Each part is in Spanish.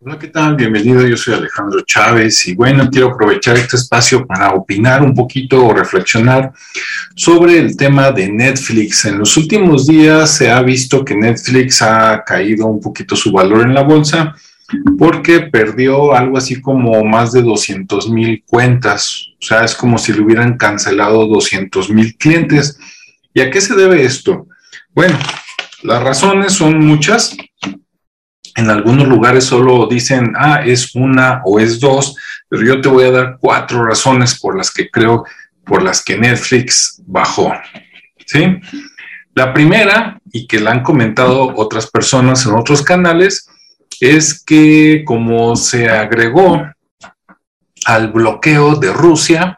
Hola, ¿qué tal? Bienvenido, yo soy Alejandro Chávez y bueno, quiero aprovechar este espacio para opinar un poquito o reflexionar sobre el tema de Netflix. En los últimos días se ha visto que Netflix ha caído un poquito su valor en la bolsa porque perdió algo así como más de 200 mil cuentas. O sea, es como si le hubieran cancelado 200 mil clientes. ¿Y a qué se debe esto? Bueno, las razones son muchas en algunos lugares solo dicen, ah, es una o es dos, pero yo te voy a dar cuatro razones por las que creo, por las que Netflix bajó. ¿Sí? La primera, y que la han comentado otras personas en otros canales, es que como se agregó al bloqueo de Rusia,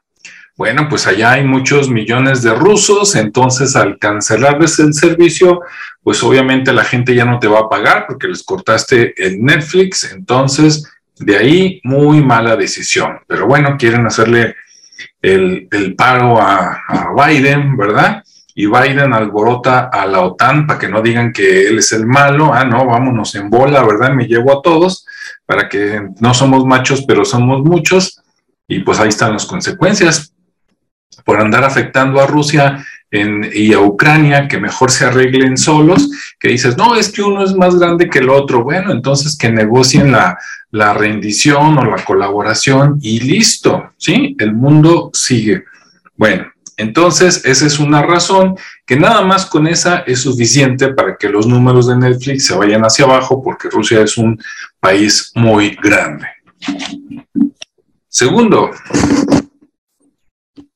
bueno, pues allá hay muchos millones de rusos, entonces al cancelarles el servicio, pues obviamente la gente ya no te va a pagar porque les cortaste el Netflix, entonces de ahí muy mala decisión. Pero bueno, quieren hacerle el, paro a, a Biden, ¿verdad? y Biden alborota a la OTAN para que no digan que él es el malo, ah, no, vámonos en bola, ¿verdad? Me llevo a todos para que no somos machos, pero somos muchos, y pues ahí están las consecuencias por andar afectando a Rusia y a Ucrania, que mejor se arreglen solos, que dices, no, es que uno es más grande que el otro. Bueno, entonces que negocien la, rendición o la colaboración y listo, ¿sí? El mundo sigue. Bueno, entonces esa es una razón que nada más con esa es suficiente para que los números de Netflix se vayan hacia abajo porque Rusia es un país muy grande. Segundo,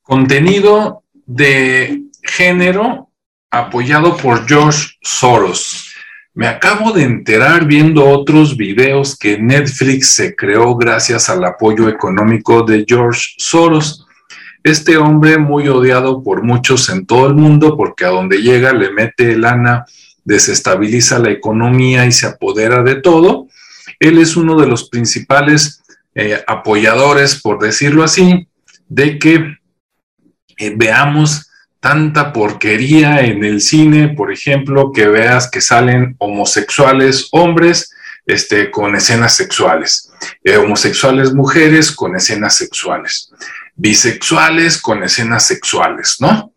Contenido de género apoyado por George Soros. Me acabo de enterar viendo otros videos que Netflix se creó gracias al apoyo económico de George Soros. Este hombre muy odiado por muchos en todo el mundo porque a donde llega le mete lana, desestabiliza la economía y se apodera de todo. Él es uno de los principales eh, apoyadores, por decirlo así, de que eh, veamos tanta porquería en el cine, por ejemplo, que veas que salen homosexuales hombres este, con escenas sexuales, eh, homosexuales mujeres con escenas sexuales, bisexuales con escenas sexuales, ¿no?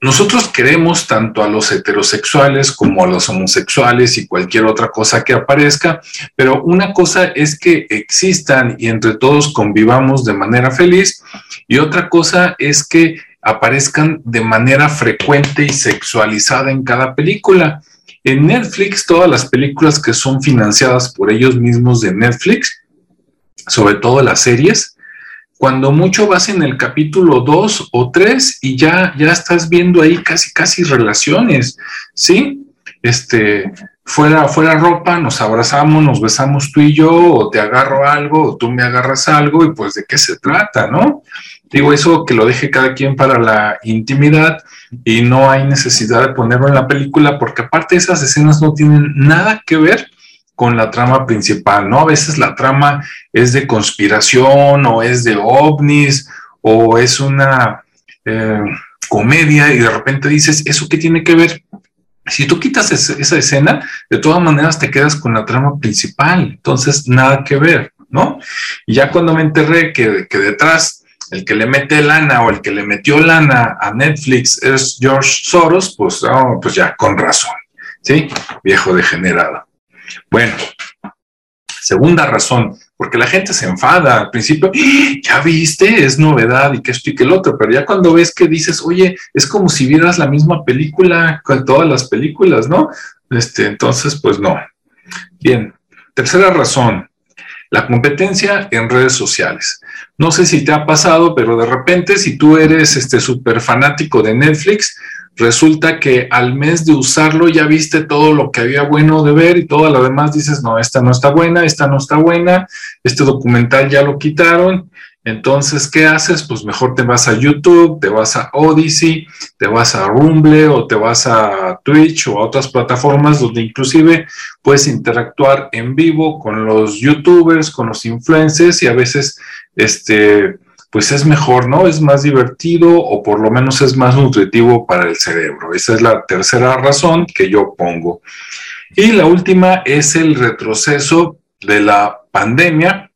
Nosotros queremos tanto a los heterosexuales como a los homosexuales y cualquier otra cosa que aparezca, pero una cosa es que existan y entre todos convivamos de manera feliz y otra cosa es que aparezcan de manera frecuente y sexualizada en cada película. En Netflix, todas las películas que son financiadas por ellos mismos de Netflix, sobre todo las series, cuando mucho vas en el capítulo 2 o 3 y ya, ya estás viendo ahí casi, casi relaciones, ¿sí? Este, fuera, fuera ropa, nos abrazamos, nos besamos tú y yo, o te agarro algo, o tú me agarras algo, y pues de qué se trata, ¿no? Digo eso que lo deje cada quien para la intimidad y no hay necesidad de ponerlo en la película porque aparte esas escenas no tienen nada que ver con la trama principal, ¿no? A veces la trama es de conspiración o es de ovnis o es una eh, comedia y de repente dices, ¿eso qué tiene que ver? Si tú quitas esa escena, de todas maneras te quedas con la trama principal, entonces nada que ver, ¿no? Y ya cuando me enterré que, detrás el que le mete lana o el que le metió lana a Netflix es George Soros, pues, oh, pues ya con razón, ¿sí? Viejo degenerado. Bueno, segunda razón, porque la gente se enfada al principio, ¡Ah! ya viste, es novedad y que esto y que el otro, pero ya cuando ves que dices, oye, es como si vieras la misma película con todas las películas, ¿no? Este, entonces, pues no. Bien, tercera razón, la competencia en redes sociales. No sé si te ha pasado, pero de repente si tú eres este súper fanático de Netflix, resulta que al mes de usarlo ya viste todo lo que había bueno de ver y todo lo demás dices, no, esta no está buena, esta no está buena, este documental ya lo quitaron. Entonces, ¿qué haces? Pues mejor te vas a YouTube, te vas a Odyssey, te vas a Rumble o te vas a Twitch o a otras plataformas donde inclusive puedes interactuar en vivo con los youtubers, con los influencers y a veces este, pues es mejor, ¿no? Es más divertido o por lo menos es más nutritivo para el cerebro. Esa es la tercera razón que yo pongo. Y la última es el retroceso de la pandemia,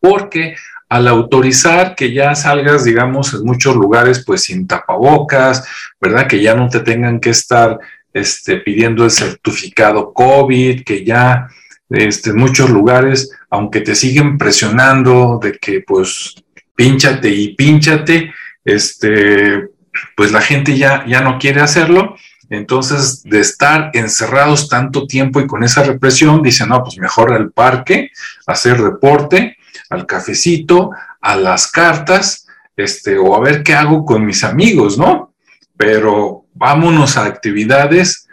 porque al autorizar que ya salgas, digamos, en muchos lugares, pues sin tapabocas, ¿verdad? Que ya no te tengan que estar este, pidiendo el certificado COVID, que ya este, en muchos lugares, aunque te siguen presionando de que pues pínchate y pínchate, este, pues la gente ya, ya no quiere hacerlo. Entonces, de estar encerrados tanto tiempo y con esa represión, dicen, no, pues mejor al parque, hacer reporte, al cafecito, a las cartas, este, o a ver qué hago con mis amigos, ¿no? Pero vámonos a actividades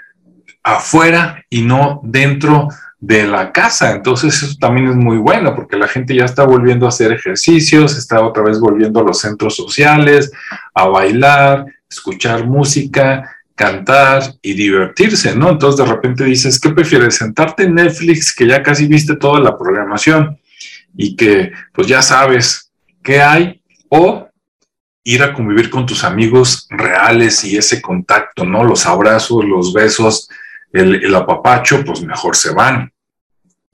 afuera y no dentro de la casa. Entonces eso también es muy bueno porque la gente ya está volviendo a hacer ejercicios, está otra vez volviendo a los centros sociales, a bailar, escuchar música, cantar y divertirse, ¿no? Entonces de repente dices, ¿qué prefieres? Sentarte en Netflix que ya casi viste toda la programación y que pues ya sabes qué hay o ir a convivir con tus amigos reales y ese contacto, ¿no? Los abrazos, los besos, el, el apapacho, pues mejor se van.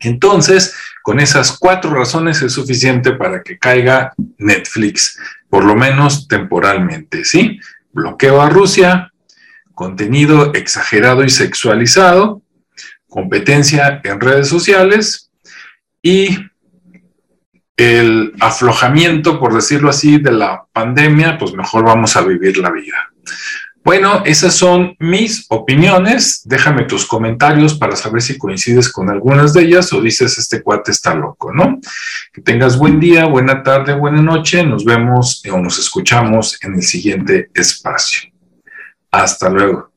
Entonces, con esas cuatro razones es suficiente para que caiga Netflix, por lo menos temporalmente, ¿sí? Bloqueo a Rusia, contenido exagerado y sexualizado, competencia en redes sociales y el aflojamiento, por decirlo así, de la pandemia, pues mejor vamos a vivir la vida. Bueno, esas son mis opiniones. Déjame tus comentarios para saber si coincides con algunas de ellas o dices este cuate está loco, ¿no? Que tengas buen día, buena tarde, buena noche. Nos vemos o nos escuchamos en el siguiente espacio. Hasta luego.